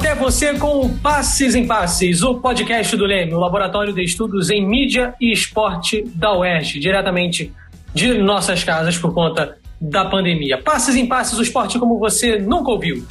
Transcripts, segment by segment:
Até você com o Passes em Passes, o podcast do Leme, o laboratório de estudos em mídia e esporte da UERJ, diretamente de nossas casas por conta da pandemia. Passes em Passes, o esporte como você nunca ouviu.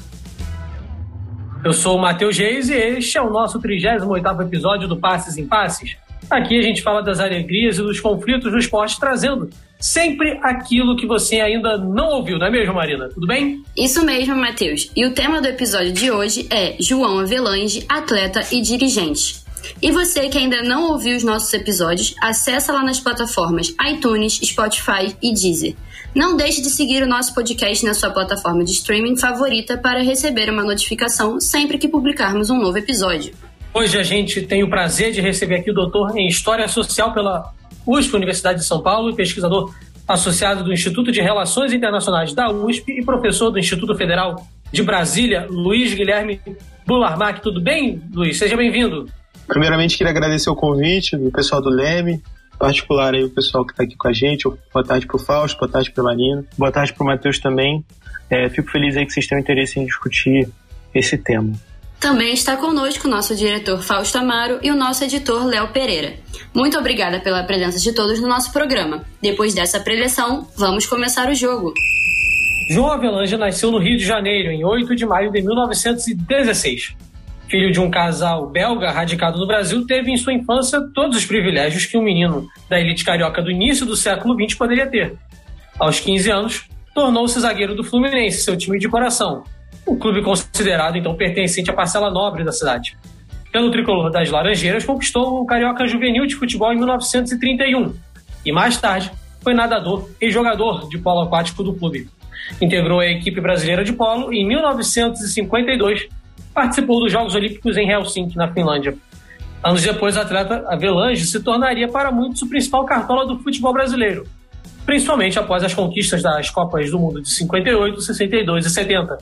Eu sou o Matheus Reis e este é o nosso 38º episódio do Passes em Passes. Aqui a gente fala das alegrias e dos conflitos do esporte, trazendo sempre aquilo que você ainda não ouviu, não é mesmo, Marina? Tudo bem? Isso mesmo, Matheus. E o tema do episódio de hoje é João Avelange, atleta e dirigente. E você que ainda não ouviu os nossos episódios, acessa lá nas plataformas iTunes, Spotify e Deezer. Não deixe de seguir o nosso podcast na sua plataforma de streaming favorita para receber uma notificação sempre que publicarmos um novo episódio. Hoje a gente tem o prazer de receber aqui o doutor em História Social pela USP, Universidade de São Paulo, e pesquisador associado do Instituto de Relações Internacionais da USP e professor do Instituto Federal de Brasília, Luiz Guilherme Bularmac. Tudo bem, Luiz? Seja bem-vindo. Primeiramente, queria agradecer o convite do pessoal do Leme, em particular aí o pessoal que está aqui com a gente. Boa tarde para o Fausto, boa tarde para Marina, boa tarde para o Matheus também. É, fico feliz aí que vocês tenham interesse em discutir esse tema. Também está conosco o nosso diretor Fausto Amaro e o nosso editor Léo Pereira. Muito obrigada pela presença de todos no nosso programa. Depois dessa preleção, vamos começar o jogo. João Avelange nasceu no Rio de Janeiro em 8 de maio de 1916. Filho de um casal belga radicado no Brasil, teve em sua infância todos os privilégios que um menino da elite carioca do início do século XX poderia ter. Aos 15 anos, tornou-se zagueiro do Fluminense, seu time de coração, o clube considerado então pertencente à parcela nobre da cidade. Pelo tricolor das Laranjeiras, conquistou o Carioca Juvenil de Futebol em 1931 e mais tarde foi nadador e jogador de polo aquático do clube. Integrou a equipe brasileira de polo e em 1952 participou dos Jogos Olímpicos em Helsinki, na Finlândia. Anos depois, o atleta Avelange se tornaria para muitos o principal cartola do futebol brasileiro, principalmente após as conquistas das Copas do Mundo de 58, 62 e 70,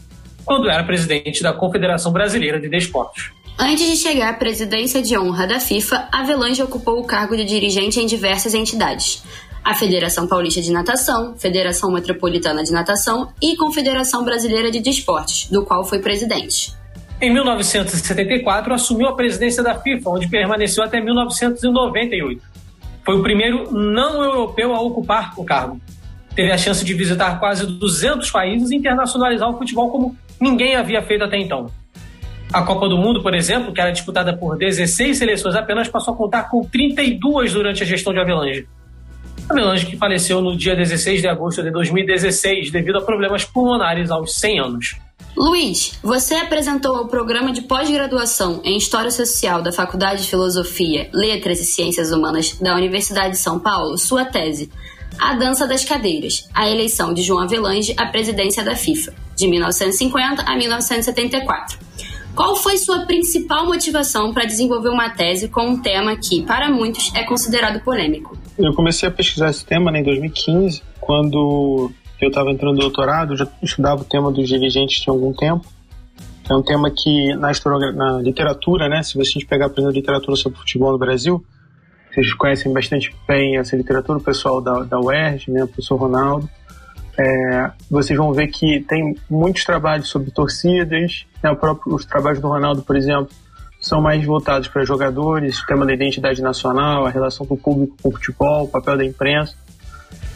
quando era presidente da Confederação Brasileira de Desportos. Antes de chegar à presidência de honra da FIFA, Avelange ocupou o cargo de dirigente em diversas entidades. A Federação Paulista de Natação, Federação Metropolitana de Natação e Confederação Brasileira de Desportos, do qual foi presidente. Em 1974, assumiu a presidência da FIFA, onde permaneceu até 1998. Foi o primeiro não europeu a ocupar o cargo. Teve a chance de visitar quase 200 países e internacionalizar o futebol como ninguém havia feito até então. A Copa do Mundo, por exemplo, que era disputada por 16 seleções apenas, passou a contar com 32 durante a gestão de Avelange. Avelange que faleceu no dia 16 de agosto de 2016 devido a problemas pulmonares aos 100 anos. Luiz, você apresentou ao programa de pós-graduação em História Social da Faculdade de Filosofia, Letras e Ciências Humanas da Universidade de São Paulo sua tese A Dança das Cadeiras, a eleição de João Avelange à presidência da FIFA, de 1950 a 1974. Qual foi sua principal motivação para desenvolver uma tese com um tema que, para muitos, é considerado polêmico? Eu comecei a pesquisar esse tema né, em 2015, quando eu estava entrando no doutorado, já estudava o tema dos dirigentes tinha algum tempo. É um tema que na, na literatura, né, se gente pegar, por exemplo, literatura sobre futebol no Brasil, vocês conhecem bastante bem essa literatura, o pessoal da, da UERJ, né, o professor Ronaldo, é, vocês vão ver que tem muitos trabalhos sobre torcidas, né, próprio, os trabalhos do Ronaldo, por exemplo, são mais voltados para jogadores, o tema da identidade nacional, a relação do público com o futebol, o papel da imprensa,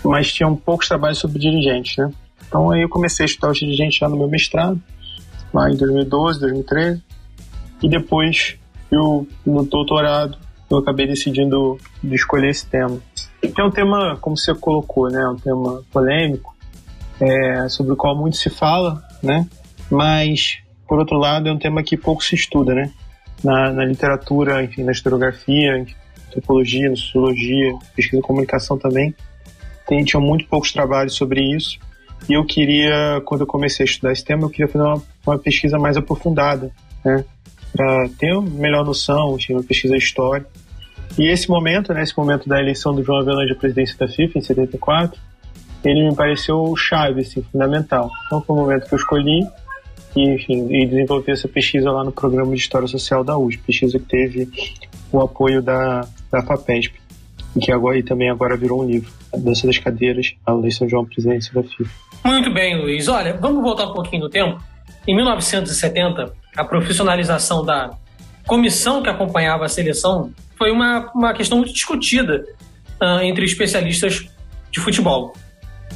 mas tinham poucos trabalhos sobre dirigentes, né? Então aí eu comecei a estudar os dirigentes já no meu mestrado, lá em 2012, 2013, e depois eu, no doutorado, eu acabei decidindo de escolher esse tema. É um tema, como você colocou, né? Um tema polêmico, é, sobre o qual muito se fala, né? Mas, por outro lado, é um tema que pouco se estuda, né? Na, na literatura, enfim, na historiografia, em antropologia, na sociologia, pesquisa e comunicação também, tem, tinham muito poucos trabalhos sobre isso. E eu queria, quando eu comecei a estudar esse tema, eu queria fazer uma, uma pesquisa mais aprofundada, né? Para ter uma melhor noção, enfim, uma pesquisa histórica. E esse momento, né, esse momento da eleição do João Avelange à presidência da FIFA, em 74, ele me pareceu chave, assim, fundamental. Então foi o momento que eu escolhi e, enfim, e desenvolvi essa pesquisa lá no programa de História Social da USP, pesquisa que teve o apoio da, da FAPESP, e que agora e também agora virou um livro, A Dança das Cadeiras, a eleição de uma presidência da FIFA. Muito bem, Luiz. Olha, vamos voltar um pouquinho no tempo. Em 1970, a profissionalização da comissão que acompanhava a seleção foi uma, uma questão muito discutida uh, entre especialistas de futebol.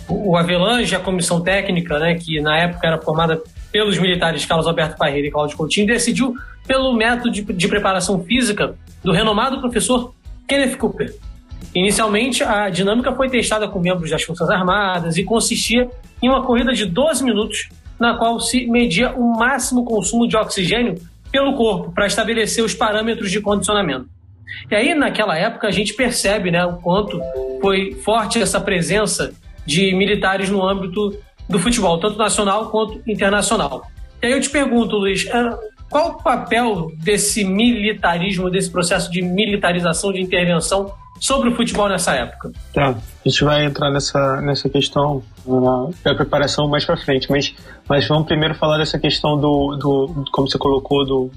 O, Avelange, a comissão técnica, né, que na época era formada pelos militares Carlos Alberto Parreira e Cláudio Coutinho, decidiu pelo método de, de preparação física do renomado professor Kenneth Cooper. Inicialmente, a dinâmica foi testada com membros das Forças Armadas e consistia em uma corrida de 12 minutos, na qual se media o máximo consumo de oxigênio pelo corpo para estabelecer os parâmetros de condicionamento. E aí, naquela época, a gente percebe né, o quanto foi forte essa presença de militares no âmbito do futebol, tanto nacional quanto internacional. E aí eu te pergunto, Luiz, é, qual o papel desse militarismo, desse processo de militarização, de intervenção sobre o futebol nessa época? Tá, a gente vai entrar nessa, nessa questão uh, da preparação mais para frente, mas, mas vamos primeiro falar dessa questão do, do, como você colocou, do,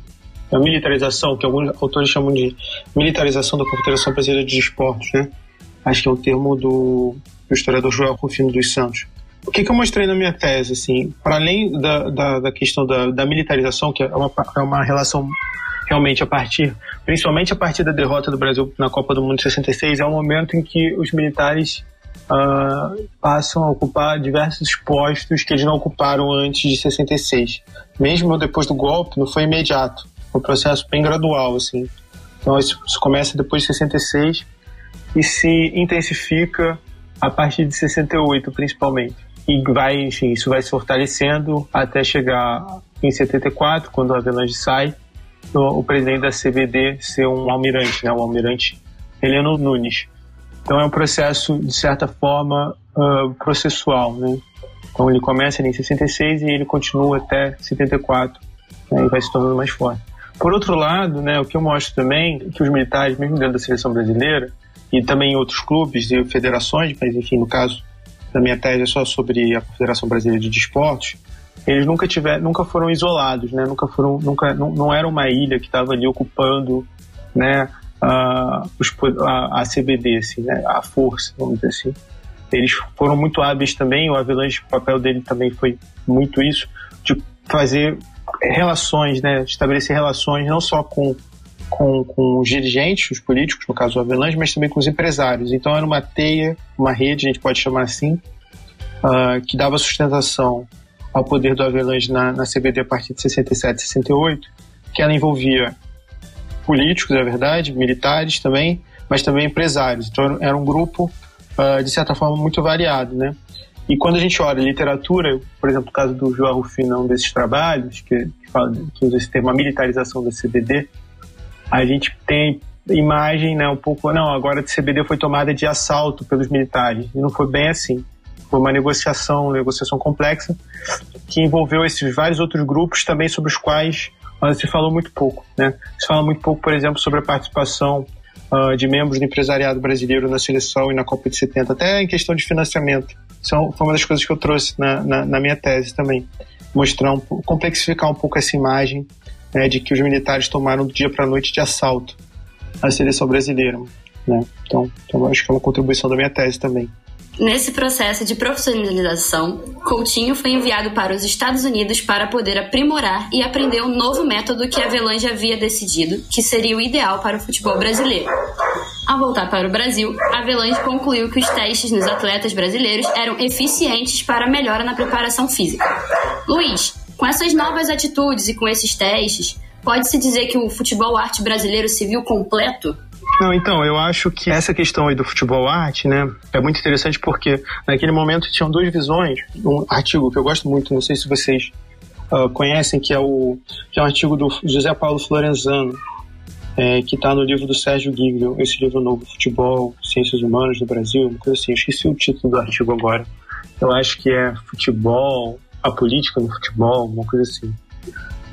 da militarização, que alguns autores chamam de militarização da Confederação Brasileira de Esportes, né? Acho que é o termo do, do historiador Joel Rufino dos Santos. O que, que eu mostrei na minha tese, assim, para além da, da, da questão da, da, militarização, que é uma, é uma relação realmente a partir, principalmente a partir da derrota do Brasil na Copa do Mundo de 66, é um momento em que os militares uh, passam a ocupar diversos postos que eles não ocuparam antes de 66. Mesmo depois do golpe, não foi imediato, foi um processo bem gradual, assim. Então isso, isso começa depois de 66 e se intensifica a partir de 68, principalmente e vai, enfim, isso vai se fortalecendo até chegar em 74, quando o Avelange sai, o, o presidente da CBD ser um almirante, né, o almirante Heleno Nunes. Então é um processo, de certa forma, uh, processual, né? Então ele começa em 66 e ele continua até 74, né, e vai se tornando mais forte. Por outro lado, né, o que eu mostro também é que os militares, mesmo dentro da seleção brasileira, e também em outros clubes e federações, mas enfim, no caso da minha tese é só sobre a Confederação Brasileira de Desportos, eles nunca tiver, nunca foram isolados, né? Nunca foram, nunca, não, não era uma ilha que estava ali ocupando, né? A, a, a CBD, assim, né? A força, vamos dizer assim. Eles foram muito hábeis também. O Avalanche, o papel dele também foi muito isso, de fazer relações, né? Estabelecer relações não só com com, com os dirigentes, os políticos, no caso o Avelange, mas também com os empresários. Então era uma teia, uma rede, a gente pode chamar assim, uh, que dava sustentação ao poder do Avelange na, na CBD a partir de 67, 68, que ela envolvia políticos, é verdade, militares também, mas também empresários. Então era um grupo, uh, de certa forma, muito variado, né? E quando a gente olha literatura, por exemplo, o caso do João Rufino, um desses trabalhos, que, que, fala, que usa esse termo, a militarização da CBD, a gente tem imagem, né, um pouco, não, agora a CBD foi tomada de assalto pelos militares. E não foi bem assim. Foi uma negociação, uma negociação complexa, que envolveu esses vários outros grupos também sobre os quais uh, se falou muito pouco. Né? Se fala muito pouco, por exemplo, sobre a participação uh, de membros do empresariado brasileiro na seleção e na Copa de 70, até em questão de financiamento. Isso é foi uma das coisas que eu trouxe na, na, na minha tese também. Mostrar, um, complexificar um pouco essa imagem né, de que os militares tomaram do dia para a noite de assalto a seleção brasileira. Né? Então, então, acho que é uma contribuição da minha tese também. Nesse processo de profissionalização, Coutinho foi enviado para os Estados Unidos para poder aprimorar e aprender um novo método que Avelange havia decidido que seria o ideal para o futebol brasileiro. Ao voltar para o Brasil, Avelange concluiu que os testes nos atletas brasileiros eram eficientes para a melhora na preparação física. Luiz, com essas novas atitudes e com esses testes, pode-se dizer que o futebol arte brasileiro se viu completo? Não, então, eu acho que essa questão aí do futebol arte, né, é muito interessante porque naquele momento tinham duas visões. Um artigo que eu gosto muito, não sei se vocês uh, conhecem, que é, o, que é um artigo do José Paulo Florenzano, é, que está no livro do Sérgio Giglio, esse livro novo, Futebol, Ciências Humanas no Brasil, uma coisa assim. Esqueci o título do artigo agora. Eu acho que é Futebol, a política no futebol, uma coisa assim.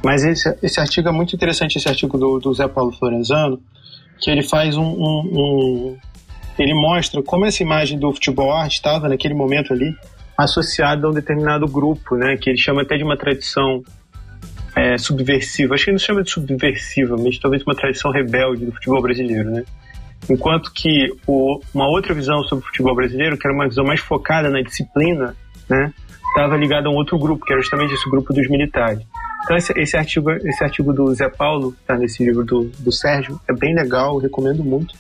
Mas esse, esse artigo é muito interessante, esse artigo do, do Zé Paulo Florenzano, que ele faz um, um, um, Ele mostra como essa imagem do futebol arte estava, naquele momento ali, associada a um determinado grupo, né, que ele chama até de uma tradição é, subversiva. Acho que ele não chama de subversiva, mas talvez uma tradição rebelde do futebol brasileiro, né? Enquanto que o, uma outra visão sobre o futebol brasileiro, que era uma visão mais focada na disciplina, né? estava ligado a um outro grupo, que era justamente esse grupo dos militares. Então esse, esse artigo, esse artigo do Zé Paulo, tá nesse livro do, do Sérgio, é bem legal, recomendo muito.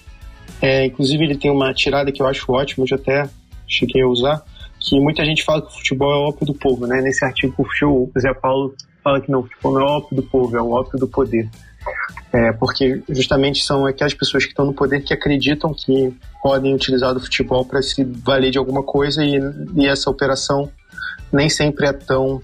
É, inclusive ele tem uma tirada que eu acho ótima, eu já até cheguei a usar, que muita gente fala que o futebol é o ópio do povo, né? Nesse artigo o Zé Paulo fala que não, o futebol não é o ópio do povo, é o ópio do poder. É, porque justamente são aquelas pessoas que estão no poder que acreditam que podem utilizar o futebol para se valer de alguma coisa e, e essa operação nem sempre é tão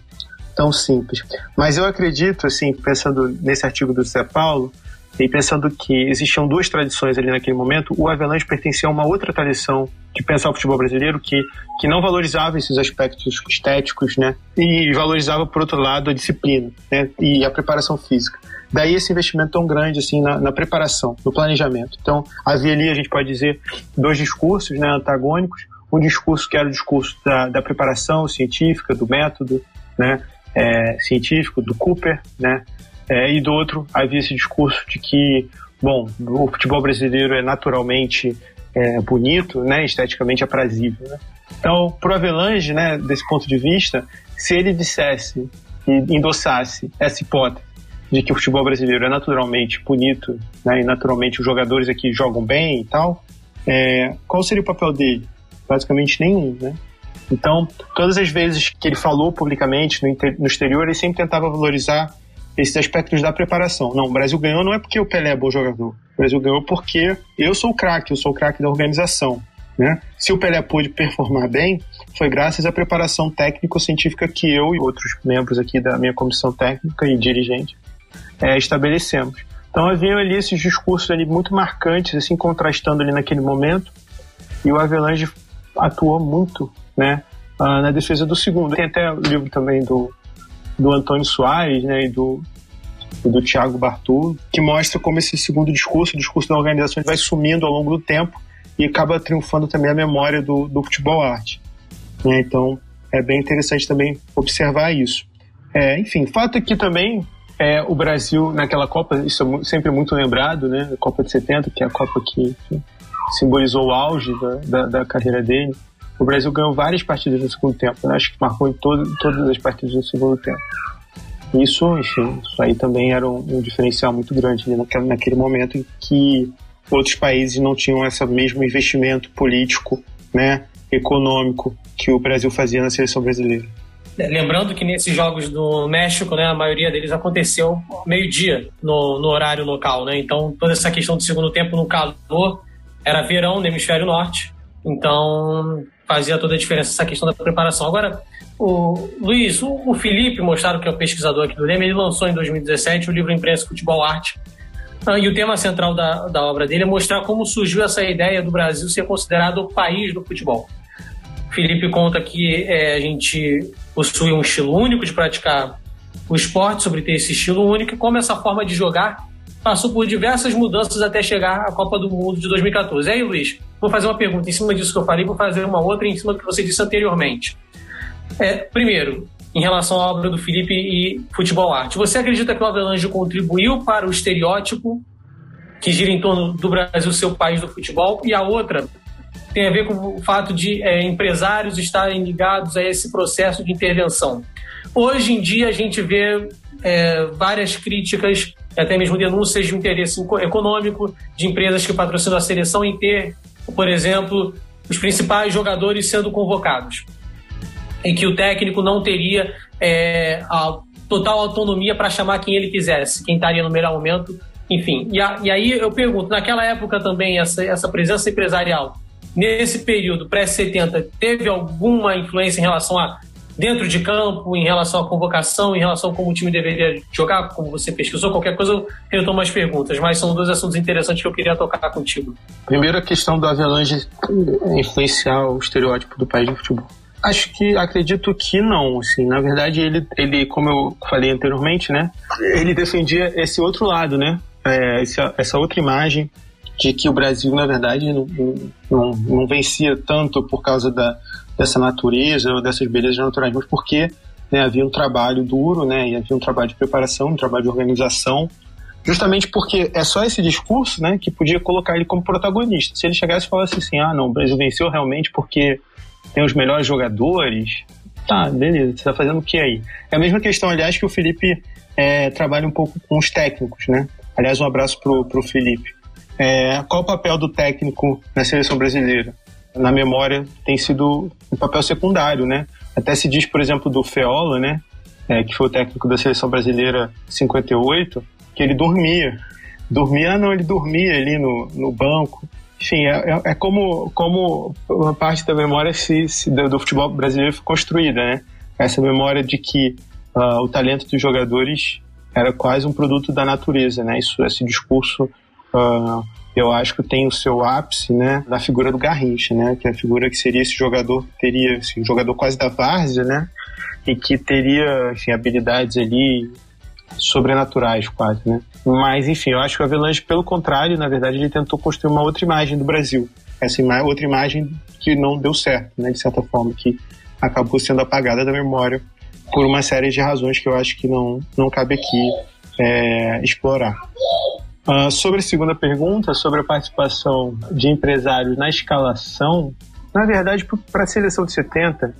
tão simples. Mas eu acredito, assim, pensando nesse artigo do Zé Paulo, e pensando que existiam duas tradições ali naquele momento, o Avalanche pertencia a uma outra tradição de pensar o futebol brasileiro que, que não valorizava esses aspectos estéticos, né? E valorizava, por outro lado, a disciplina, né? E a preparação física. Daí esse investimento tão grande, assim, na, na preparação, no planejamento. Então, havia ali, a gente pode dizer, dois discursos, né, antagônicos. Um discurso que era o discurso da, da preparação científica, do método, né? É, científico, do Cooper, né? É, e do outro, havia esse discurso de que, bom, o futebol brasileiro é naturalmente é, bonito, né, esteticamente aprazível. Né? Então, pro Avelange, né, desse ponto de vista, se ele dissesse e endossasse essa hipótese de que o futebol brasileiro é naturalmente bonito, né, e naturalmente os jogadores aqui jogam bem e tal, é, qual seria o papel dele? Basicamente nenhum, né? Então, todas as vezes que ele falou publicamente no, no exterior, ele sempre tentava valorizar esses aspectos da preparação. Não, o Brasil ganhou não é porque o Pelé é bom jogador. O Brasil ganhou porque eu sou o craque, eu sou o craque da organização. Né? Se o Pelé pôde performar bem, foi graças à preparação técnico-científica que eu e outros membros aqui da minha comissão técnica e dirigente é, estabelecemos. Então havia ali esses discursos ali muito marcantes, assim, contrastando ali naquele momento, e o Avelange atuou muito, né, ah, na defesa do segundo. Tem até o livro também do do Antônio Soares né, e do, do Tiago Bartu, que mostra como esse segundo discurso, o discurso da organização, vai sumindo ao longo do tempo e acaba triunfando também a memória do, do futebol arte. Né? Então é bem interessante também observar isso. É, enfim, fato é que também é, o Brasil naquela Copa, isso é sempre muito lembrado, né? A Copa de 70, que é a Copa que, que simbolizou o auge da, da, da carreira dele o Brasil ganhou várias partidas no segundo tempo. Né? Acho que marcou em todo, todas as partidas no segundo tempo. Isso, enfim, isso aí também era um, um diferencial muito grande né? naquele, naquele momento em que outros países não tinham esse mesmo investimento político, né, econômico que o Brasil fazia na seleção brasileira. É, lembrando que nesses jogos do México, né, a maioria deles aconteceu meio-dia no, no, horário local, né? Então toda essa questão do segundo tempo no calor era verão no hemisfério norte. Então fazia toda a diferença essa questão da preparação. Agora, o Luiz, o, Felipe mostraram que é o pesquisador aqui do Leme, ele lançou em 2017 o livro Imprensa Futebol Arte. Ah, e o tema central da, da obra dele é mostrar como surgiu essa ideia do Brasil ser considerado o país do futebol. O Felipe conta que é, a gente possui um estilo único de praticar o esporte, sobre ter esse estilo único, e como essa forma de jogar passou por diversas mudanças até chegar à Copa do Mundo de 2014. E aí, Luiz, vou fazer uma pergunta em cima disso que eu falei, vou fazer uma outra em cima do que você disse anteriormente. É, primeiro, em relação à obra do Felipe e futebol arte, você acredita que o Avelange contribuiu para o estereótipo que gira em torno do Brasil ser o país do futebol? E a outra tem a ver com o fato de é, empresários estarem ligados a esse processo de intervenção. Hoje em dia a gente vê é, várias críticas, até mesmo denúncias de interesse econômico de empresas que patrocinam a seleção em ter por exemplo, os principais jogadores sendo convocados, em que o técnico não teria é, a total autonomia para chamar quem ele quisesse, quem estaria no melhor momento, enfim. E, a, e aí eu pergunto, naquela época também, essa, essa presença empresarial, nesse período pré-70, teve alguma influência em relação a dentro de campo, em relação à convocação, em relação a como o time deveria jogar, como você pesquisou, qualquer coisa eu retomo as perguntas, mas são dois assuntos interessantes que eu queria tocar contigo. Primeiro a questão do Avelange influenciar o estereótipo do país de futebol. Acho que acredito que não, assim, na verdade ele, ele como eu falei anteriormente, né, ele defendia esse outro lado, né, é, essa, essa outra imagem de que o Brasil, na verdade, não, não, não vencia tanto por causa da, dessa natureza dessas belezas naturais, mas porque né, havia um trabalho duro, né, e havia um trabalho de preparação, um trabalho de organização, justamente porque é só esse discurso né, que podia colocar ele como protagonista. Se ele chegasse e falasse assim, ah, não, o Brasil venceu realmente porque tem os melhores jogadores, Tá, beleza, você tá fazendo o que aí? É a mesma questão, aliás, que o Felipe é, trabalha um pouco com os técnicos, né? Aliás, um abraço pro, pro Felipe. É, qual o papel do técnico na seleção brasileira? Na memória tem sido um papel secundário, né? Até se diz, por exemplo, do Feola, né? É, que foi o técnico da seleção brasileira 58, que ele dormia. Dormia, não, ele dormia ali no, no banco. Enfim, é, é, é como, como uma parte da memória se, se do, do, futebol brasileiro foi construída, né? Essa memória de que uh, o talento dos jogadores era quase um produto da natureza, né? Isso, esse discurso, uh, eu acho que tem o seu ápice, né? Na figura do Garrincha, né? Que é a figura que seria esse jogador, teria, assim, um jogador quase da várzea, né? E que teria, enfim, habilidades ali sobrenaturais quase, né? Mas, enfim, eu acho que o Avelange, pelo contrário, na verdade, ele tentou construir uma outra imagem do Brasil. Essa ima outra imagem que não deu certo, né? De certa forma, que acabou sendo apagada da memória por uma série de razões que eu acho que não, não cabe aqui é, explorar. Uh, sobre a segunda pergunta, sobre a participação de empresários na escalação, na verdade, para a seleção de 70,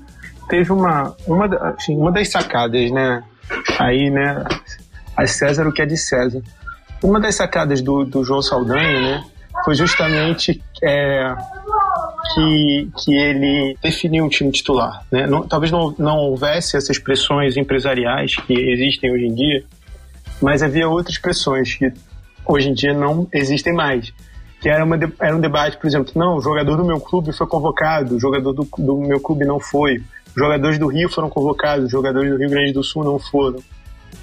teve uma, uma, assim, uma das sacadas, né? Aí, né, a César o que é de César. Uma das sacadas do, do João Saldanha, né, foi justamente é, que, que ele definiu um time titular. Né? Não, talvez não, não houvesse essas pressões empresariais que existem hoje em dia, mas havia outras pressões que hoje em dia não existem mais. Que era, uma, era um debate, por exemplo, não, o jogador do meu clube foi convocado, o jogador do, do meu clube não foi, jogadores do Rio foram convocados, os jogadores do Rio Grande do Sul não foram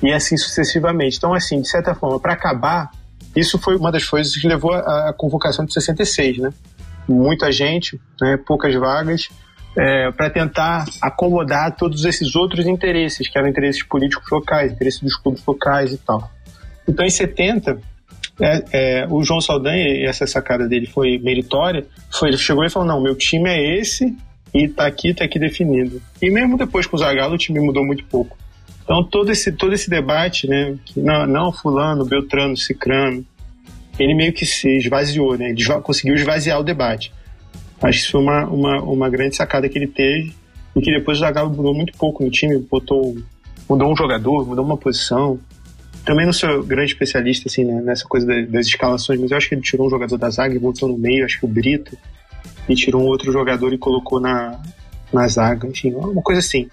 e assim sucessivamente. Então, assim, de certa forma, para acabar, isso foi uma das coisas que levou à convocação de 66, né? Muita gente, né, poucas vagas, é, para tentar acomodar todos esses outros interesses, que eram interesses políticos locais, interesses dos clubes locais e tal. Então, em 70, é, é, o João Saldanha, e essa sacada dele foi meritória, foi, ele chegou e falou, não, meu time é esse e tá aqui, tá aqui definido. E mesmo depois com o Zagallo, o time mudou muito pouco. Então todo esse, todo esse debate, né, que não, não fulano, Beltrano, Cicrano, ele meio que se esvaziou, né, ele conseguiu esvaziar o debate. Acho que isso foi uma, uma, uma grande sacada que ele teve e que depois o Zagallo mudou muito pouco no time, botou, mudou um jogador, mudou uma posição. Também não sou grande especialista assim, né, nessa coisa das escalações, mas eu acho que ele tirou um jogador da zaga e botou no meio, acho que o Brito, e tirou um outro jogador e colocou na, na zaga, enfim, uma coisa assim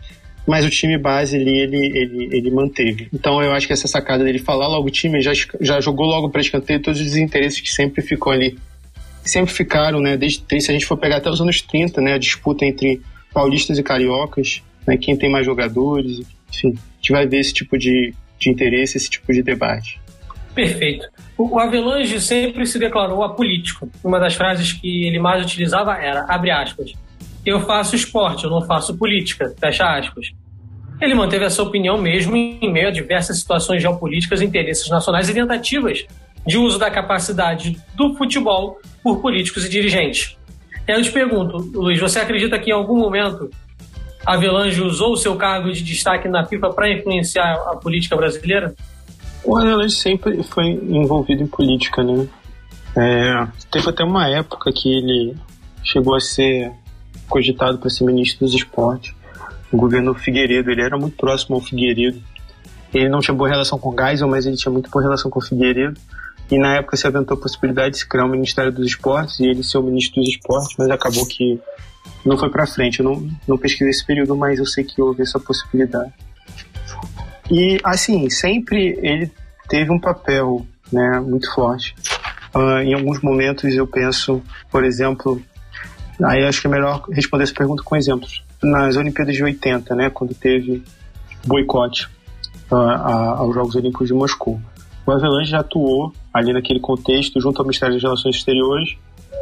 mas o time base ali ele, ele, ele manteve. Então eu acho que essa sacada dele falar logo o time já, já jogou logo para escanteio todos os interesses que sempre ficou ali. Sempre ficaram, né? Desde, se a gente for pegar até os anos 30, né? A disputa entre paulistas e cariocas, né? Quem tem mais jogadores, enfim. A gente vai ver esse tipo de, de interesse, esse tipo de debate. Perfeito. O Avelange sempre se declarou apolítico. Uma das frases que ele mais utilizava era, abre aspas, eu faço esporte, eu não faço política, fecha aspas. Ele manteve essa opinião mesmo em meio a diversas situações geopolíticas, interesses nacionais e tentativas de uso da capacidade do futebol por políticos e dirigentes. Eu te pergunto, Luiz, você acredita que em algum momento Avelange usou o seu cargo de destaque na FIFA para influenciar a política brasileira? O Avelange sempre foi envolvido em política, né? É, teve até uma época que ele chegou a ser cogitado para ser ministro dos esportes. O governo Figueiredo, ele era muito próximo ao Figueiredo. Ele não tinha boa relação com Geisel, mas ele tinha muito boa relação com o Figueiredo. E na época se aventou a possibilidade de se criar o Ministério dos Esportes e ele ser o ministro dos Esportes, mas acabou que não foi para frente. Eu não, não pesquisei esse período, mas eu sei que houve essa possibilidade. E, assim, sempre ele teve um papel né, muito forte. Uh, em alguns momentos eu penso, por exemplo, Aí acho que é melhor responder essa pergunta com exemplos. Nas Olimpíadas de 80, né, quando teve boicote uh, aos Jogos Olímpicos de Moscou, o Avelange já atuou ali naquele contexto junto ao Ministério das Relações Exteriores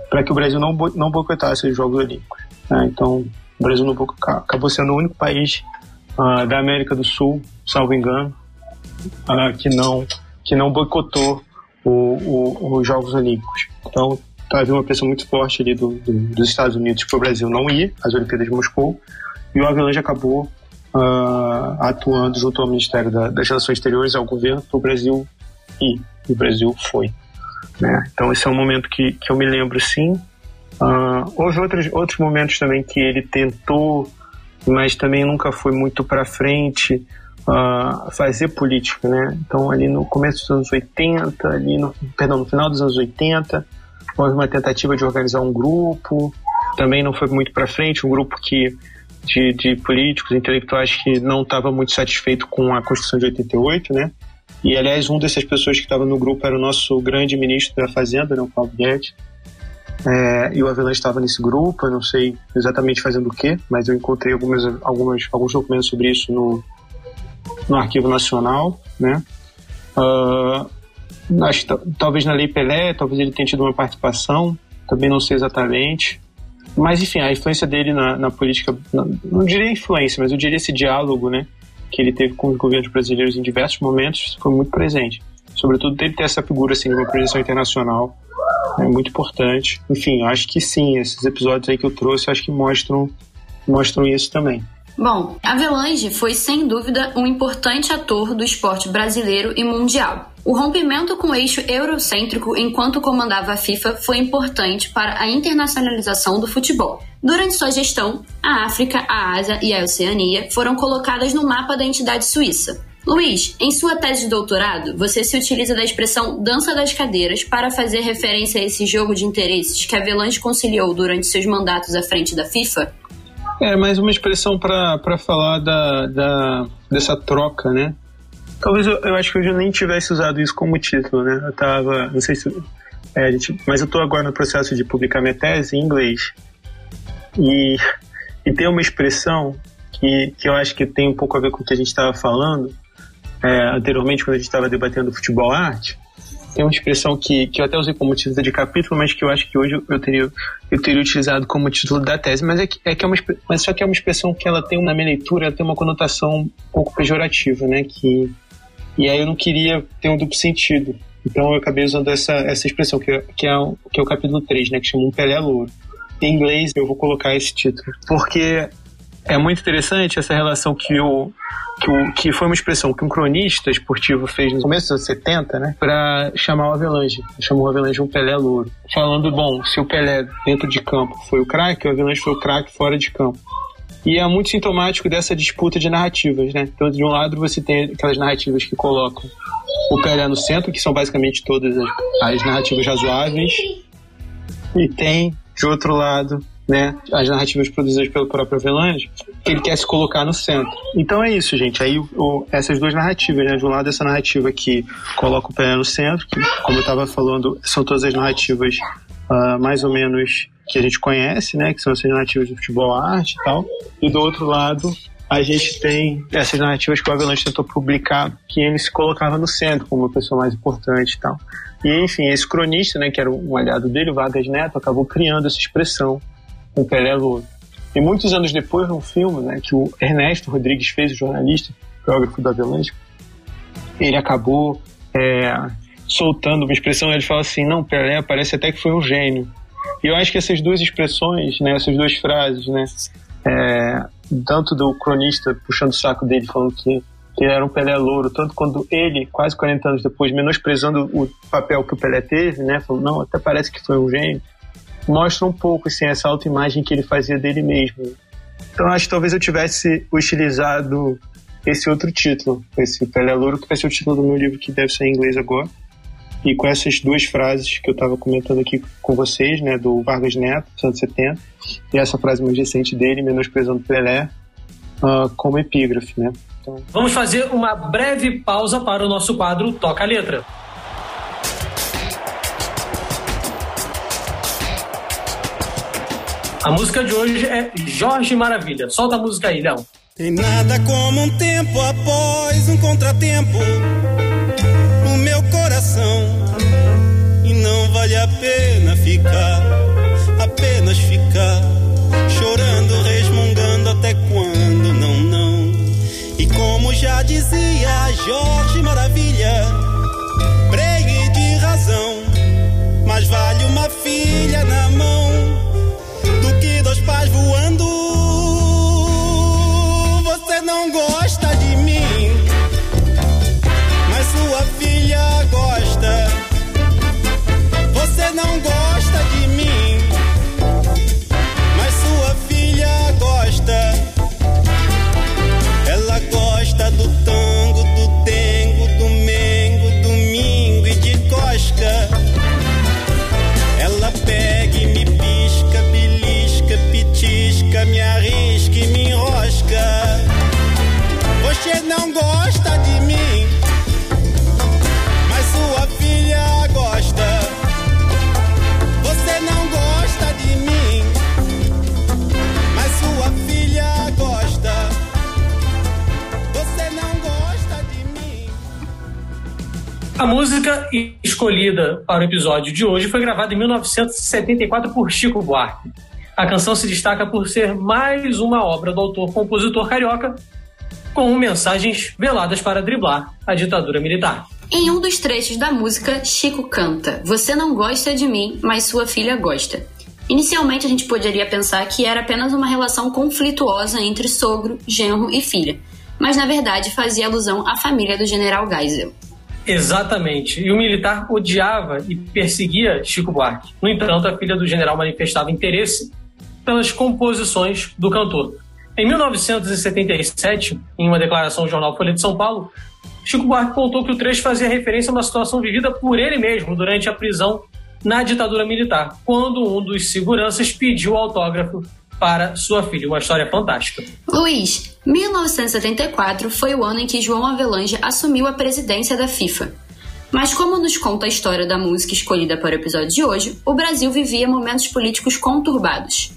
para que o Brasil não, não boicotasse os Jogos Olímpicos. Né? Então, o Brasil não acabou sendo o único país uh, da América do Sul, salvo engano, uh, que não que não boicotou o, o, os Jogos Olímpicos. Então, havia uma pressão muito forte ali do, do, dos Estados Unidos para o Brasil não ir às Olimpíadas de Moscou. E o Avelange acabou uh, atuando junto ao Ministério da, das Relações Exteriores, ao governo, para o Brasil ir. E o Brasil foi. Né? Então esse é um momento que, que eu me lembro sim. Uh, houve outros, outros momentos também que ele tentou mas também nunca foi muito para frente uh, fazer política, né? Então ali no começo dos anos 80, ali no, perdão, no final dos anos 80, houve uma tentativa de organizar um grupo, também não foi muito para frente, um grupo que de, de políticos, intelectuais que não estava muito satisfeito com a Constituição de 88, né? E, aliás, um dessas pessoas que estava no grupo era o nosso grande ministro da Fazenda, né, o Paulo Guedes. É, e o Avelan estava nesse grupo, eu não sei exatamente fazendo o que, mas eu encontrei algumas, algumas, alguns documentos sobre isso no, no Arquivo Nacional, né? Uh, acho, talvez na Lei Pelé, talvez ele tenha tido uma participação, também não sei exatamente. Mas, enfim, a influência dele na, na política, não, não diria influência, mas eu diria esse diálogo, né? Que ele teve com os governos brasileiros em diversos momentos foi muito presente. Sobretudo, ele ter essa figura, assim, de uma projeção internacional é muito importante. Enfim, eu acho que sim, esses episódios aí que eu trouxe, eu acho que mostram, mostram isso também. Bom, Avelange foi sem dúvida um importante ator do esporte brasileiro e mundial. O rompimento com o eixo eurocêntrico enquanto comandava a FIFA foi importante para a internacionalização do futebol. Durante sua gestão, a África, a Ásia e a Oceania foram colocadas no mapa da entidade suíça. Luiz, em sua tese de doutorado, você se utiliza da expressão dança das cadeiras para fazer referência a esse jogo de interesses que Avelange conciliou durante seus mandatos à frente da FIFA? É mais uma expressão para falar da, da, dessa troca, né? Talvez eu, eu acho que eu já nem tivesse usado isso como título, né? Eu tava, não sei se. É, gente, mas eu estou agora no processo de publicar minha tese em inglês. E, e tem uma expressão que, que eu acho que tem um pouco a ver com o que a gente estava falando é, anteriormente, quando a gente estava debatendo futebol arte, tem uma expressão que, que eu até usei como título de capítulo, mas que eu acho que hoje eu teria, eu teria utilizado como título da tese. Mas é que, é que é uma, mas só que é uma expressão que ela tem, na minha leitura, tem uma conotação um pouco pejorativa, né? Que, e aí eu não queria ter um duplo sentido. Então eu acabei usando essa, essa expressão, que, é, que, é, que é o capítulo 3, né? Que chama Um Pelé Louro. Em inglês eu vou colocar esse título. Porque é muito interessante essa relação que o, que, o, que foi uma expressão que um cronista esportivo fez no começo dos anos 70, né, para chamar o Avelange. Chamou o Avelange um Pelé louro. Falando, bom, se o Pelé dentro de campo foi o craque, o Avelange foi o craque fora de campo. E é muito sintomático dessa disputa de narrativas, né? Então, de um lado, você tem aquelas narrativas que colocam o Pelé no centro, que são basicamente todas as, as narrativas razoáveis, e tem, de outro lado, né, as narrativas produzidas pelo próprio Avelange, ele quer se colocar no centro. Então é isso, gente. Aí o, essas duas narrativas, né? De um lado essa narrativa que coloca o pé no centro, que, como eu estava falando, são todas as narrativas uh, mais ou menos que a gente conhece, né? Que são essas narrativas do futebol arte e tal. E do outro lado, a gente tem essas narrativas que o Avalanche tentou publicar, que ele se colocava no centro como uma pessoa mais importante e tal. E, enfim, esse cronista, né, que era um aliado dele, o Vargas Neto, acabou criando essa expressão com Pelé Louro. E muitos anos depois, num filme né, que o Ernesto Rodrigues fez, o jornalista, biógrafo do Avelanche, ele acabou é, soltando uma expressão, ele fala assim, não, Pelé parece até que foi um gênio. E eu acho que essas duas expressões, né, essas duas frases, né, é, tanto do cronista puxando o saco dele, falando que ele era um Pelé louro, tanto quando ele, quase 40 anos depois, menosprezando o papel que o Pelé teve, né, falou, não, até parece que foi um gênio mostra um pouco assim, essa autoimagem que ele fazia dele mesmo. Então acho que talvez eu tivesse utilizado esse outro título, esse Pelé Louro, que vai ser o título do meu livro que deve ser em inglês agora. E com essas duas frases que eu estava comentando aqui com vocês, né, do Vargas Neto, 170, e essa frase mais recente dele, menosprezando Pelé, uh, como epígrafe, né. Então... Vamos fazer uma breve pausa para o nosso quadro Toca a Letra. A música de hoje é Jorge Maravilha. Solta a música aí, Léo. Tem nada como um tempo após um contratempo no meu coração. E não vale a pena ficar, apenas ficar, chorando, resmungando até quando não, não. E como já dizia Jorge Maravilha, pregue de razão, mas vale uma filha na mão escolhida para o episódio de hoje foi gravada em 1974 por Chico Buarque. A canção se destaca por ser mais uma obra do autor-compositor carioca com mensagens veladas para driblar a ditadura militar. Em um dos trechos da música, Chico canta: Você não gosta de mim, mas sua filha gosta. Inicialmente a gente poderia pensar que era apenas uma relação conflituosa entre sogro, genro e filha, mas na verdade fazia alusão à família do general Geisel. Exatamente. E o militar odiava e perseguia Chico Buarque. No entanto, a filha do general manifestava interesse pelas composições do cantor. Em 1977, em uma declaração ao jornal Folha de São Paulo, Chico Buarque contou que o trecho fazia referência a uma situação vivida por ele mesmo durante a prisão na ditadura militar, quando um dos seguranças pediu autógrafo para sua filha. Uma história fantástica. Luiz, 1974 foi o ano em que João Avelange assumiu a presidência da FIFA. Mas, como nos conta a história da música escolhida para o episódio de hoje, o Brasil vivia momentos políticos conturbados.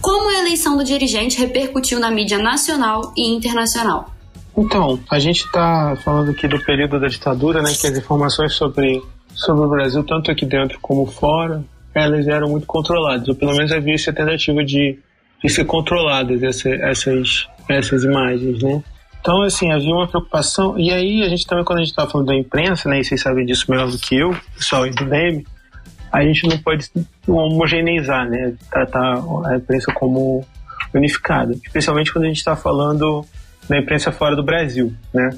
Como a eleição do dirigente repercutiu na mídia nacional e internacional? Então, a gente está falando aqui do período da ditadura, né, que as informações sobre, sobre o Brasil, tanto aqui dentro como fora, elas eram muito controladas, ou pelo menos havia essa tentativa de, de ser controladas essa, essas, essas imagens, né? Então, assim, havia uma preocupação, e aí a gente também, quando a gente estava falando da imprensa, né, e vocês sabem disso melhor do que eu, pessoal do DEM, a gente não pode homogeneizar, né, tratar a imprensa como unificada, especialmente quando a gente está falando da imprensa fora do Brasil, né?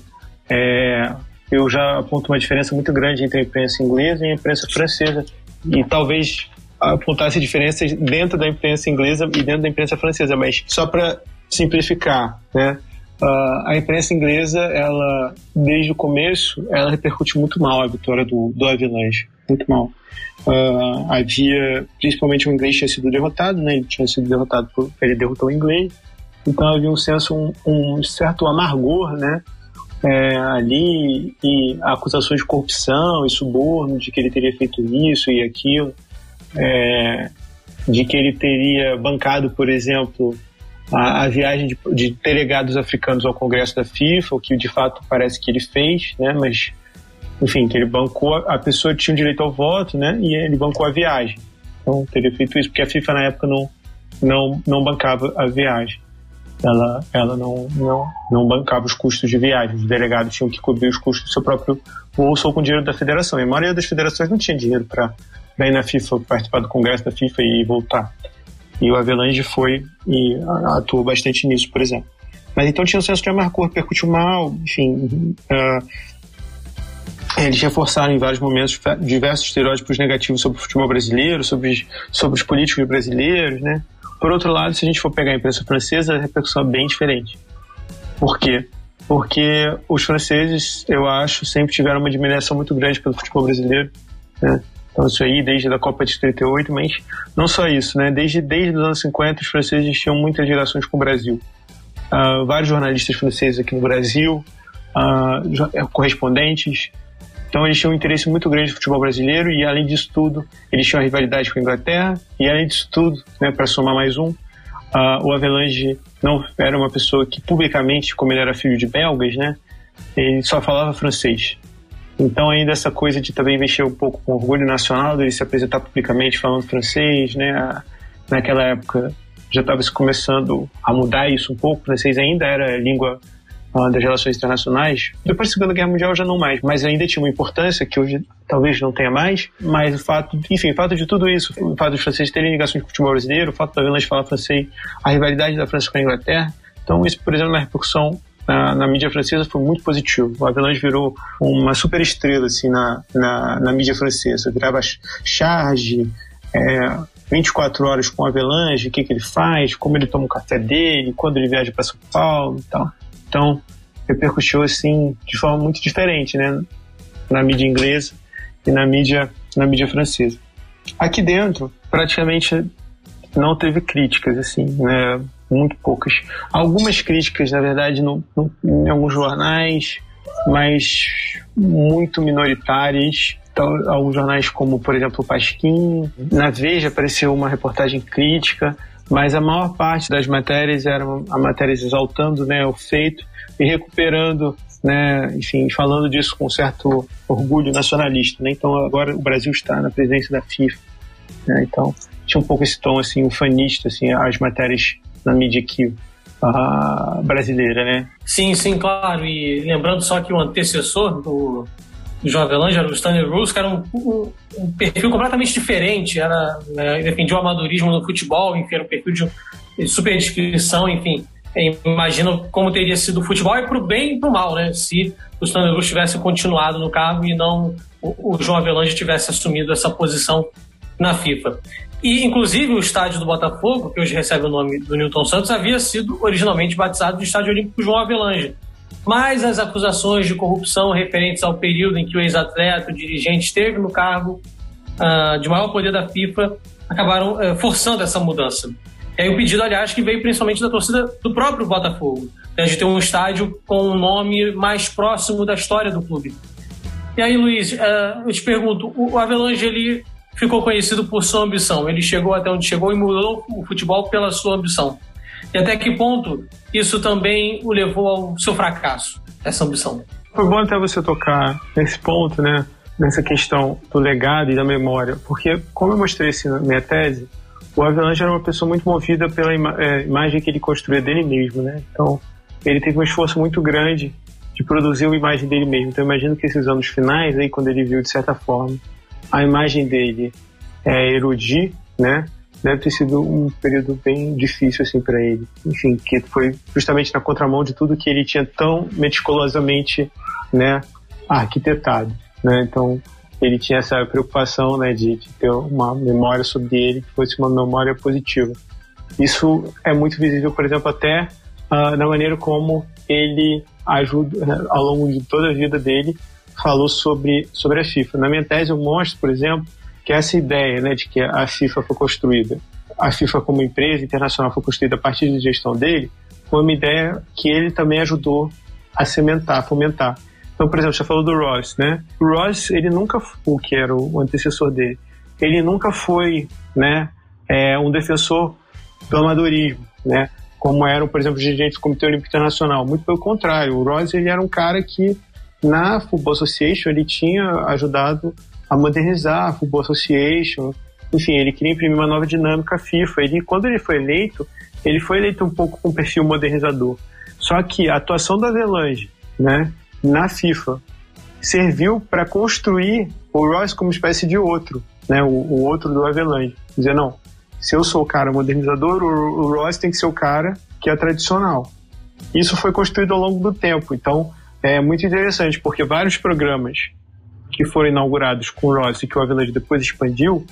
É, eu já aponto uma diferença muito grande entre a imprensa inglesa e a imprensa francesa e talvez apontasse diferenças dentro da imprensa inglesa e dentro da imprensa francesa, mas só para simplificar, né? Uh, a imprensa inglesa, ela desde o começo, ela repercute muito mal a vitória do, do Avalanche, muito mal. Uh, havia, principalmente o inglês tinha sido derrotado, né? Ele tinha sido derrotado por, ele derrotou o inglês, então havia um senso, um, um certo amargor, né? É, ali e acusações de corrupção e suborno, de que ele teria feito isso e aquilo, é, de que ele teria bancado, por exemplo, a, a viagem de, de, delegados africanos ao Congresso da FIFA, o que de fato parece que ele fez, né? Mas, enfim, que ele bancou, a pessoa tinha direito ao voto, né? E ele bancou a viagem. Então, teria feito isso, porque a FIFA na época não, não, não bancava a viagem ela, ela não, não, não bancava os custos de viagem. Os delegados tinham que cobrir os custos do seu próprio bolso ou com dinheiro da federação. E a maioria das federações não tinha dinheiro para ir na FIFA, participar do congresso da FIFA e voltar. E o Avelange foi e atuou bastante nisso, por exemplo. Mas então tinha um senso de amargor, repercutiu mal, enfim. Uh, eles reforçaram em vários momentos diversos estereótipos negativos sobre o futebol brasileiro, sobre, sobre os políticos brasileiros, né? Por outro lado, se a gente for pegar a imprensa francesa, a repercussão é bem diferente. Por quê? Porque os franceses, eu acho, sempre tiveram uma admiração muito grande pelo futebol brasileiro. Né? Então, isso aí, desde a Copa de 38, mas não só isso, né? Desde, desde os anos 50, os franceses tinham muitas ligações com o Brasil. Uh, vários jornalistas franceses aqui no Brasil, uh, correspondentes, então eles tinham um interesse muito grande no futebol brasileiro e além disso tudo, eles tinham rivalidade com a Inglaterra e além disso tudo, né, para somar mais um, uh, o Avelange não era uma pessoa que publicamente, como ele era filho de belgas, né, ele só falava francês. Então ainda essa coisa de também mexer um pouco com o orgulho nacional, dele se apresentar publicamente falando francês, né, naquela época já estava se começando a mudar isso um pouco, o francês ainda era língua das relações internacionais. Depois da Segunda Guerra Mundial já não mais, mas ainda tinha uma importância que hoje talvez não tenha mais. Mas o fato, enfim, o fato de tudo isso, o fato dos franceses terem ligações com o futebol brasileiro, o fato da Velange falar francês, a rivalidade da França com a Inglaterra. Então, isso, por exemplo, na repercussão na, na, mídia francesa foi muito positivo. O Avalanche virou uma super estrela assim, na, na, na mídia francesa. Virava charge, é, 24 horas com o Avalanche, o que, que ele faz, como ele toma o café dele, quando ele viaja para São Paulo e tal. Então, repercutiu assim de forma muito diferente, né, na mídia inglesa e na mídia na mídia francesa. Aqui dentro, praticamente não teve críticas assim, né, muito poucas. Algumas críticas, na verdade, no, no, em alguns jornais, mas muito minoritárias. Então, alguns jornais como, por exemplo, o Pasquim. Na Veja apareceu uma reportagem crítica mas a maior parte das matérias eram a matérias exaltando né, o feito e recuperando né, enfim, falando disso com certo orgulho nacionalista, né? Então agora o Brasil está na presidência da FIFA, né? Então tinha um pouco esse tom assim, ufanista, assim, as matérias na mídia aqui brasileira, né? Sim, sim, claro. E lembrando só que o antecessor do, João Avelange era o Stanley que era um, um, perfil completamente diferente. Era, né, defendia o amadorismo no futebol, enfim, era um perfil de, super descrição, enfim. Imagino como teria sido o futebol e para o bem e para o mal, né? Se o Stanley Rose tivesse continuado no cargo e não o, o João Avelange tivesse assumido essa posição na FIFA. E, inclusive, o estádio do Botafogo, que hoje recebe o nome do Newton Santos, havia sido originalmente batizado de Estádio Olímpico João Avelange. Mas as acusações de corrupção referentes ao período em que o ex-atleta, o dirigente, esteve no cargo uh, de maior poder da FIFA, acabaram uh, forçando essa mudança. Aí o pedido, aliás, que veio principalmente da torcida do próprio Botafogo, né, de ter um estádio com um nome mais próximo da história do clube. E aí, Luiz, uh, eu te pergunto, o Avelange, ele ficou conhecido por sua ambição. Ele chegou até onde chegou e mudou o futebol pela sua ambição. E até que ponto isso também o levou ao seu fracasso, essa ambição? Foi bom até você tocar nesse ponto, né? Nessa questão do legado e da memória, porque, como eu mostrei na minha tese, o Avalanche era uma pessoa muito movida pela é, imagem que ele construía dele mesmo, né? Então, ele teve um esforço muito grande de produzir uma imagem dele mesmo. Então, imagino que esses anos finais, aí, quando ele viu de certa forma a imagem dele é erudir, né? Deve ter sido um período bem difícil assim para ele. Enfim, que foi justamente na contramão de tudo que ele tinha tão meticulosamente, né, arquitetado, né? Então, ele tinha essa preocupação, né, de, de ter uma memória sobre ele que fosse uma memória positiva. Isso é muito visível, por exemplo, até uh, na maneira como ele ajuda né, ao longo de toda a vida dele falou sobre, sobre a FIFA. Na minha tese eu mostro, por exemplo, que essa ideia né, de que a FIFA foi construída, a FIFA como empresa internacional foi construída a partir da gestão dele, foi uma ideia que ele também ajudou a cimentar, fomentar. Então, por exemplo, você falou do Ross, né? O Ross, ele nunca foi, que era o antecessor dele, ele nunca foi, né, é, um defensor do amadorismo, né? Como eram, por exemplo, os dirigentes do Comitê Olímpico Internacional. Muito pelo contrário, o Ross, ele era um cara que na Football Association ele tinha ajudado a modernizar a Football Association. Enfim, ele queria imprimir uma nova dinâmica à FIFA. Ele, quando ele foi eleito, ele foi eleito um pouco com perfil modernizador. Só que a atuação da Avelange, né, na FIFA serviu para construir o Royce como espécie de outro, né, o, o outro do Avelange. Dizer, não, se eu sou o cara modernizador, o, o Royce tem que ser o cara que é tradicional. Isso foi construído ao longo do tempo. Então, é muito interessante, porque vários programas que foram inaugurados com o Ross e que o Avalanche depois expandiu,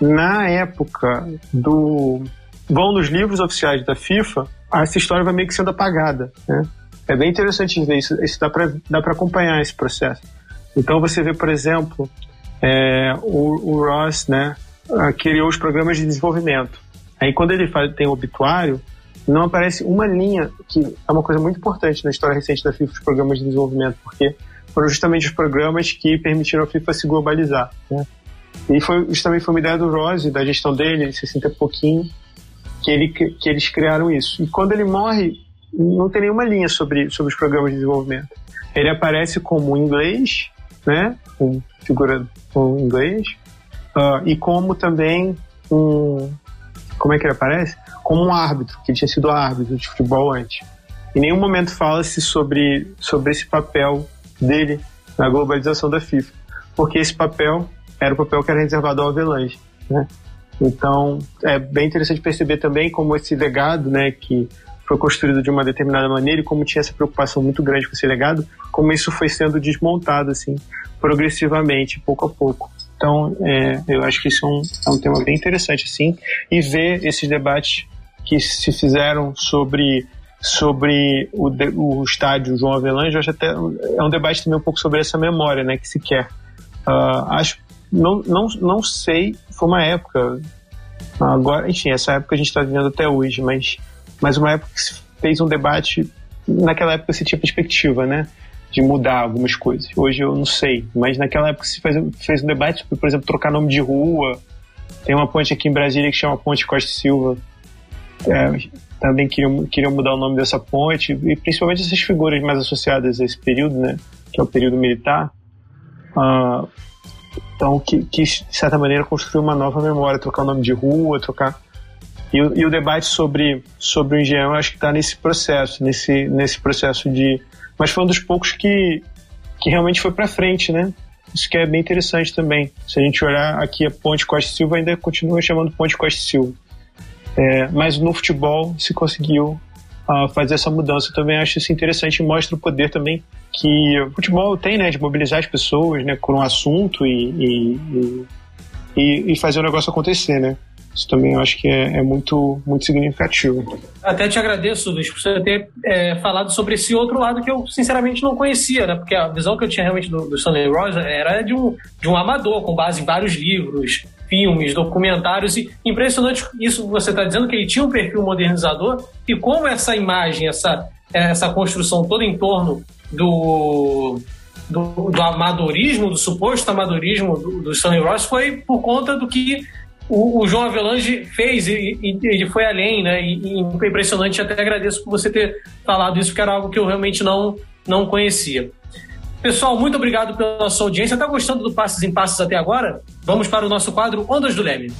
na época do. vão nos livros oficiais da FIFA, essa história vai meio que sendo apagada. Né? É bem interessante ver isso, isso dá para dá acompanhar esse processo. Então você vê, por exemplo, é, o, o, Ross né, criou os programas de desenvolvimento. Aí quando ele faz, tem o obituário, não aparece uma linha, que é uma coisa muito importante na história recente da FIFA, os programas de desenvolvimento, porque foram justamente os programas que permitiram a FIFA se globalizar. Né? E foi justamente foi uma ideia do Rose, da gestão dele, em 60 e pouquinho, que, ele, que eles criaram isso. E quando ele morre, não tem nenhuma linha sobre, sobre os programas de desenvolvimento. Ele aparece como inglês, né, com figura com inglês, uh, e como também um. Como é que ele aparece? Como um árbitro, que tinha sido árbitro de futebol antes. Em nenhum momento fala-se sobre, sobre esse papel dele na globalização da FIFA, porque esse papel era o papel que era reservado ao Avelange, né? Então, é bem interessante perceber também como esse legado, né, que foi construído de uma determinada maneira e como tinha essa preocupação muito grande com esse legado, como isso foi sendo desmontado, assim, progressivamente, pouco a pouco. Então, é, eu acho que isso é um, é um tema bem interessante, assim, e ver esses debates que se fizeram sobre sobre o, o estádio João Avelange, acho até é um debate também um pouco sobre essa memória, né, que se quer. Uh, acho não, não, não sei, foi uma época agora, enfim, essa época a gente está vivendo até hoje, mas mas uma época que se fez um debate naquela época se tinha perspectiva, né, de mudar algumas coisas. Hoje eu não sei, mas naquela época se fez, fez um debate sobre, por exemplo, trocar nome de rua. Tem uma ponte aqui em Brasília que chama Ponte Costa Silva, é, também queriam, queriam mudar o nome dessa ponte, e principalmente essas figuras mais associadas a esse período, né, que é o período militar, uh, então que, que, de certa maneira, construiu uma nova memória, trocar o nome de rua, trocar... E, e o debate sobre, sobre o engenhão, acho que está nesse processo, nesse, nesse processo de... Mas foi um dos poucos que, que realmente foi para frente, né? Isso que é bem interessante também. Se a gente olhar aqui a Ponte Costa Silva, ainda continua chamando Ponte Costa Silva. É, mas no futebol se conseguiu uh, fazer essa mudança. Eu também acho isso interessante e mostra o poder também que o futebol tem, né, de mobilizar as pessoas, né, com um assunto e, e, e, e fazer o negócio acontecer, né. Isso também eu acho que é, é, muito, muito significativo. Até te agradeço, Luiz, por você ter é, falado sobre esse outro lado que eu sinceramente não conhecia, né? Porque a visão que eu tinha realmente do, do Stanley Rose era de um, de um amador, com base em vários livros, filmes, documentários. E impressionante isso você está dizendo que ele tinha um perfil modernizador e como essa imagem, essa, essa construção toda em torno do, do, do amadorismo, do suposto amadorismo do, do Stanley Ross foi por conta do que o, o João Avelange fez e, e, ele foi além, né? E, e impressionante. Até agradeço por você ter falado isso, porque era algo que eu realmente não, não conhecia. Pessoal, muito obrigado pela sua audiência. Está gostando do Passos em Passos até agora? Vamos para o nosso quadro Ondas do Leme.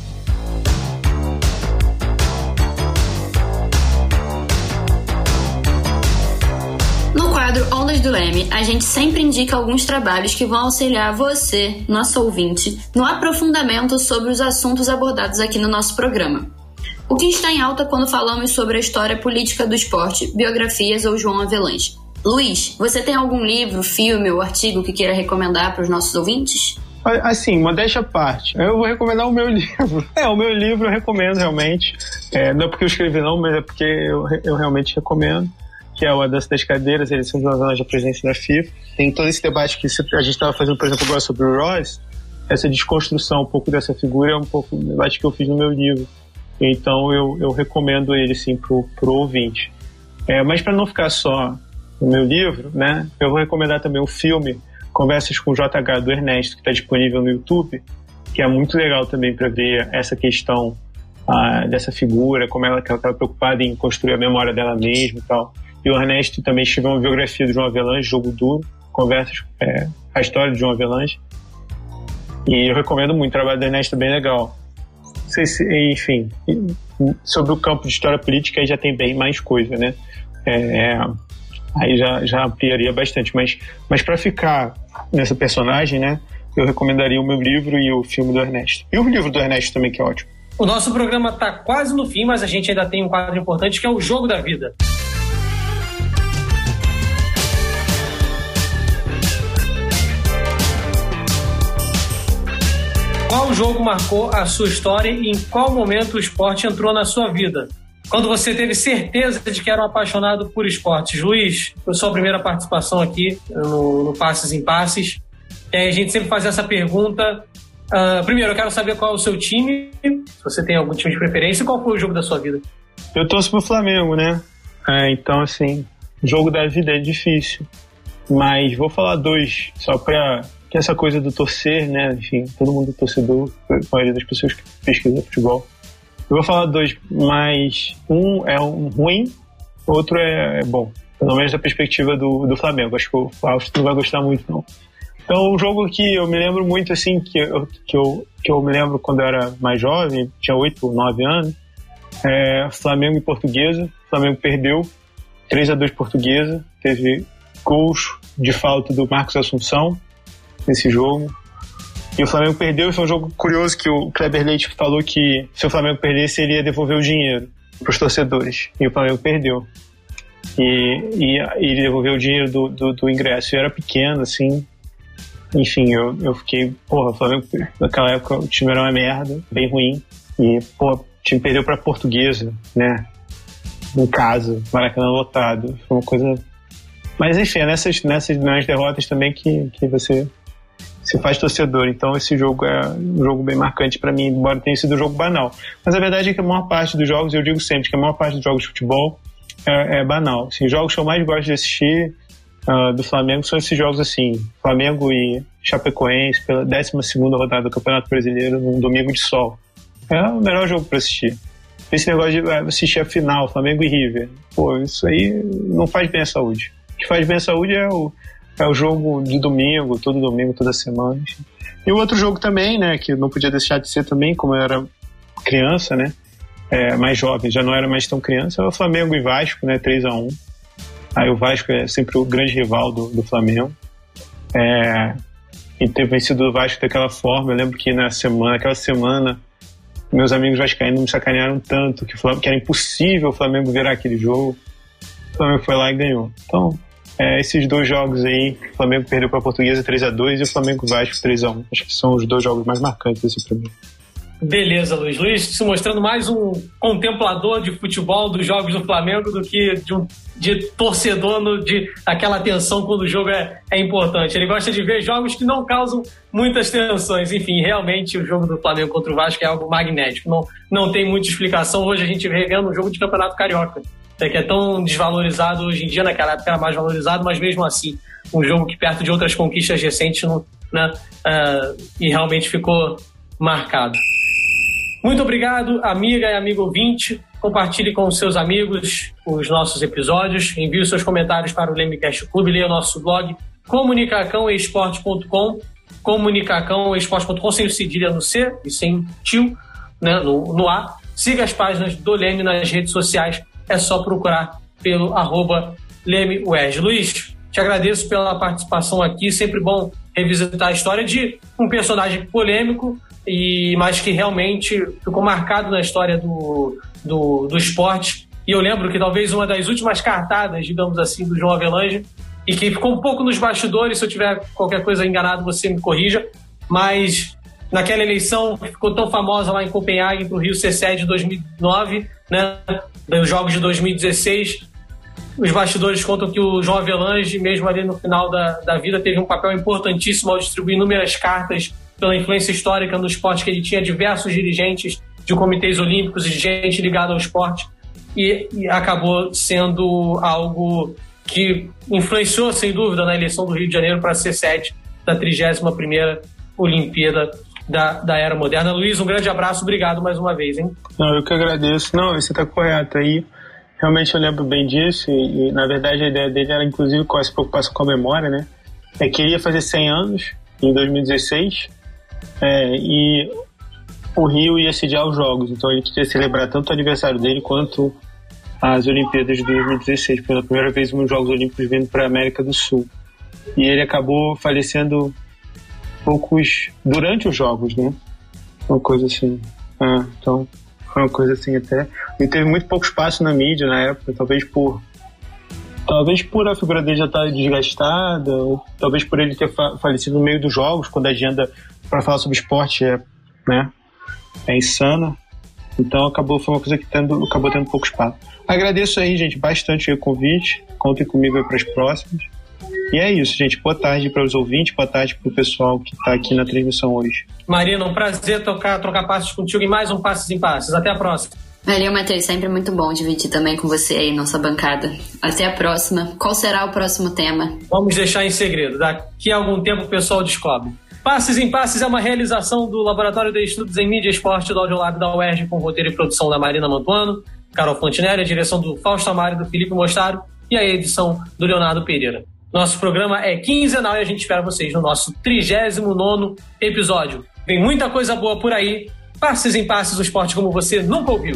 No quadro Ondas do Leme, a gente sempre indica alguns trabalhos que vão auxiliar você, nosso ouvinte, no aprofundamento sobre os assuntos abordados aqui no nosso programa. O que está em alta quando falamos sobre a história política do esporte, biografias ou João Avelange? Luiz, você tem algum livro, filme ou artigo que queira recomendar para os nossos ouvintes? Assim, modéstia à parte. Eu vou recomendar o meu livro. É, o meu livro eu recomendo realmente. É, não é porque eu escrevi, não, mas é porque eu, eu realmente recomendo. Que é o A Dança das Cadeiras, eleição de uma da presidência da FIFA. Tem todo esse debate que a gente estava fazendo, por exemplo, agora sobre o Royce. Essa desconstrução um pouco dessa figura é um pouco o debate que eu fiz no meu livro. Então eu, eu recomendo ele, sim, pro, pro ouvinte. É, mas para não ficar só no meu livro, né? Eu vou recomendar também o filme Conversas com o JH do Ernesto, que está disponível no YouTube, que é muito legal também para ver essa questão ah, dessa figura, como ela estava preocupada em construir a memória dela mesma e tal. E o Ernesto também escreveu uma biografia de João Avelange, Jogo Duro, Conversas, é, a história de João Avelange. E eu recomendo muito, o trabalho do Ernesto é bem legal. Se, enfim, sobre o campo de história política aí já tem bem mais coisa, né? É, aí já, já ampliaria bastante. Mas, mas para ficar nessa personagem, né, eu recomendaria o meu livro e o filme do Ernesto. E o livro do Ernesto também, que é ótimo. O nosso programa está quase no fim, mas a gente ainda tem um quadro importante que é o Jogo da Vida. Qual jogo marcou a sua história e em qual momento o esporte entrou na sua vida? Quando você teve certeza de que era um apaixonado por esportes. Luiz, foi sua primeira participação aqui no, no Passes em Passes. a gente sempre faz essa pergunta. Uh, primeiro, eu quero saber qual é o seu time, se você tem algum time de preferência, e qual foi o jogo da sua vida? Eu torço pro Flamengo, né? É, então, assim, jogo da vida é difícil. Mas vou falar dois, só pra que essa coisa do torcer, né? Enfim, todo mundo é torcedor, a maioria das pessoas que pesquisam futebol eu vou falar dois, mas um é um ruim, outro é, é bom. Pelo menos da perspectiva do, do Flamengo. Acho que o Fausto não vai gostar muito, não. Então, um jogo que eu me lembro muito, assim, que eu, que eu, que eu me lembro quando eu era mais jovem, tinha 8 ou 9 anos, é Flamengo e Portuguesa. O Flamengo perdeu 3 a 2 Portuguesa. Teve gols de falta do Marcos Assunção nesse jogo. E o Flamengo perdeu, e foi um jogo curioso que o Kleber Leite falou que se o Flamengo perdesse, ele ia devolver o dinheiro para os torcedores. E o Flamengo perdeu. E, e, e ele devolveu o dinheiro do, do, do, ingresso. Eu era pequeno, assim. Enfim, eu, eu fiquei, porra, o Flamengo, naquela época o time era uma merda, bem ruim. E, pô, o time perdeu para Portuguesa, né? Em casa, Maracanã lotado. Foi uma coisa. Mas enfim, é nessas, nessas nas derrotas também que, que você se faz torcedor. Então esse jogo é um jogo bem marcante para mim, embora tenha sido um jogo banal. Mas a verdade é que a maior parte dos jogos, eu digo sempre que a maior parte dos jogos de futebol é, é banal. Assim, os jogos que eu mais gosto de assistir uh, do Flamengo são esses jogos assim, Flamengo e Chapecoense pela 12 rodada do Campeonato Brasileiro num domingo de sol. É o melhor jogo para assistir. esse negócio de ah, assistir a final, Flamengo e River. Pô, isso aí não faz bem à saúde. O que faz bem à saúde é o, é o jogo de domingo, todo domingo, toda semana. E o outro jogo também, né, que não podia deixar de ser também, como eu era criança, né, é, mais jovem, já não era mais tão criança, é o Flamengo e Vasco, né, 3 a 1 Aí o Vasco é sempre o grande rival do, do Flamengo. É, e ter vencido o Vasco daquela forma, eu lembro que na semana, aquela semana, meus amigos vascaínos me sacanearam tanto que, que era impossível o Flamengo virar aquele jogo. O Flamengo foi lá e ganhou. Então, é, esses dois jogos aí, o Flamengo perdeu para a Portuguesa 3 a 2 e o Flamengo Vasco 3 a 1 Acho que são os dois jogos mais marcantes desse pra mim. Beleza, Luiz. Luiz se mostrando mais um contemplador de futebol dos jogos do Flamengo do que de um de torcedor no, de aquela tensão quando o jogo é, é importante. Ele gosta de ver jogos que não causam muitas tensões. Enfim, realmente o jogo do Flamengo contra o Vasco é algo magnético. Não, não tem muita explicação. Hoje a gente vê vendo um jogo de campeonato carioca, que é tão desvalorizado hoje em dia, naquela época era mais valorizado, mas mesmo assim, um jogo que perto de outras conquistas recentes né, uh, e realmente ficou marcado. Muito obrigado, amiga e amigo ouvinte. Compartilhe com seus amigos os nossos episódios. Envie seus comentários para o Lemecast Clube. Leia o nosso blog comunicacãoesporte.com comunicacãoesporte.com sem o cedilha no C e sem tio né, no, no A. Siga as páginas do Leme nas redes sociais. É só procurar pelo arroba Leme Luiz, te agradeço pela participação aqui. Sempre bom revisitar a história de um personagem polêmico, e mas que realmente ficou marcado na história do, do, do esporte. E eu lembro que talvez uma das últimas cartadas, digamos assim, do João Avelange, e que ficou um pouco nos bastidores, se eu tiver qualquer coisa enganado, você me corrija, mas naquela eleição ficou tão famosa lá em Copenhague para o Rio C7 de 2009, né, dos Jogos de 2016, os bastidores contam que o João Avelange, mesmo ali no final da, da vida, teve um papel importantíssimo ao distribuir inúmeras cartas pela influência histórica no esporte, que ele tinha diversos dirigentes de comitês olímpicos e gente ligada ao esporte, e, e acabou sendo algo que influenciou, sem dúvida, na eleição do Rio de Janeiro para ser sede da 31ª Olimpíada da, da Era Moderna. Luiz, um grande abraço, obrigado mais uma vez, hein? Não, eu que agradeço. Não, você está correto aí. Realmente eu lembro bem disso e, e, na verdade, a ideia dele era, inclusive, com essa preocupação com a memória, né? É que ele ia fazer 100 anos em 2016 é, e o Rio ia sediar os Jogos, então ele queria celebrar tanto o aniversário dele quanto as Olimpíadas de 2016, pela primeira vez nos Jogos Olímpicos vindo para a América do Sul. E ele acabou falecendo poucos durante os Jogos, né? Uma coisa assim. É, então, foi uma coisa assim até. E teve muito pouco espaço na mídia na época, talvez por Talvez por a figura dele já estar tá desgastada, ou talvez por ele ter falecido no meio dos jogos, quando a agenda para falar sobre esporte é, né, é insana. Então acabou, foi uma coisa que tendo, acabou tendo pouco espaço. Agradeço aí, gente, bastante o convite. Contem comigo para as próximas. E é isso, gente. Boa tarde para os ouvintes, boa tarde para o pessoal que está aqui na transmissão hoje. Marina, um prazer tocar, trocar passos contigo em mais um Passos em Passos. Até a próxima. Valeu, Matheus. Sempre muito bom dividir também com você aí nossa bancada. Até a próxima. Qual será o próximo tema? Vamos deixar em segredo. Daqui a algum tempo o pessoal descobre. Passes em Passes é uma realização do Laboratório de Estudos em Mídia e Esporte do Audiolab da UERJ, com roteiro e produção da Marina Mantuano, Carol Fontinelli, a direção do Fausto Amaro e do Felipe Mostaro e a edição do Leonardo Pereira. Nosso programa é quinzenal e a gente espera vocês no nosso 39 episódio. Vem muita coisa boa por aí. Passes em Passes, o esporte como você nunca ouviu.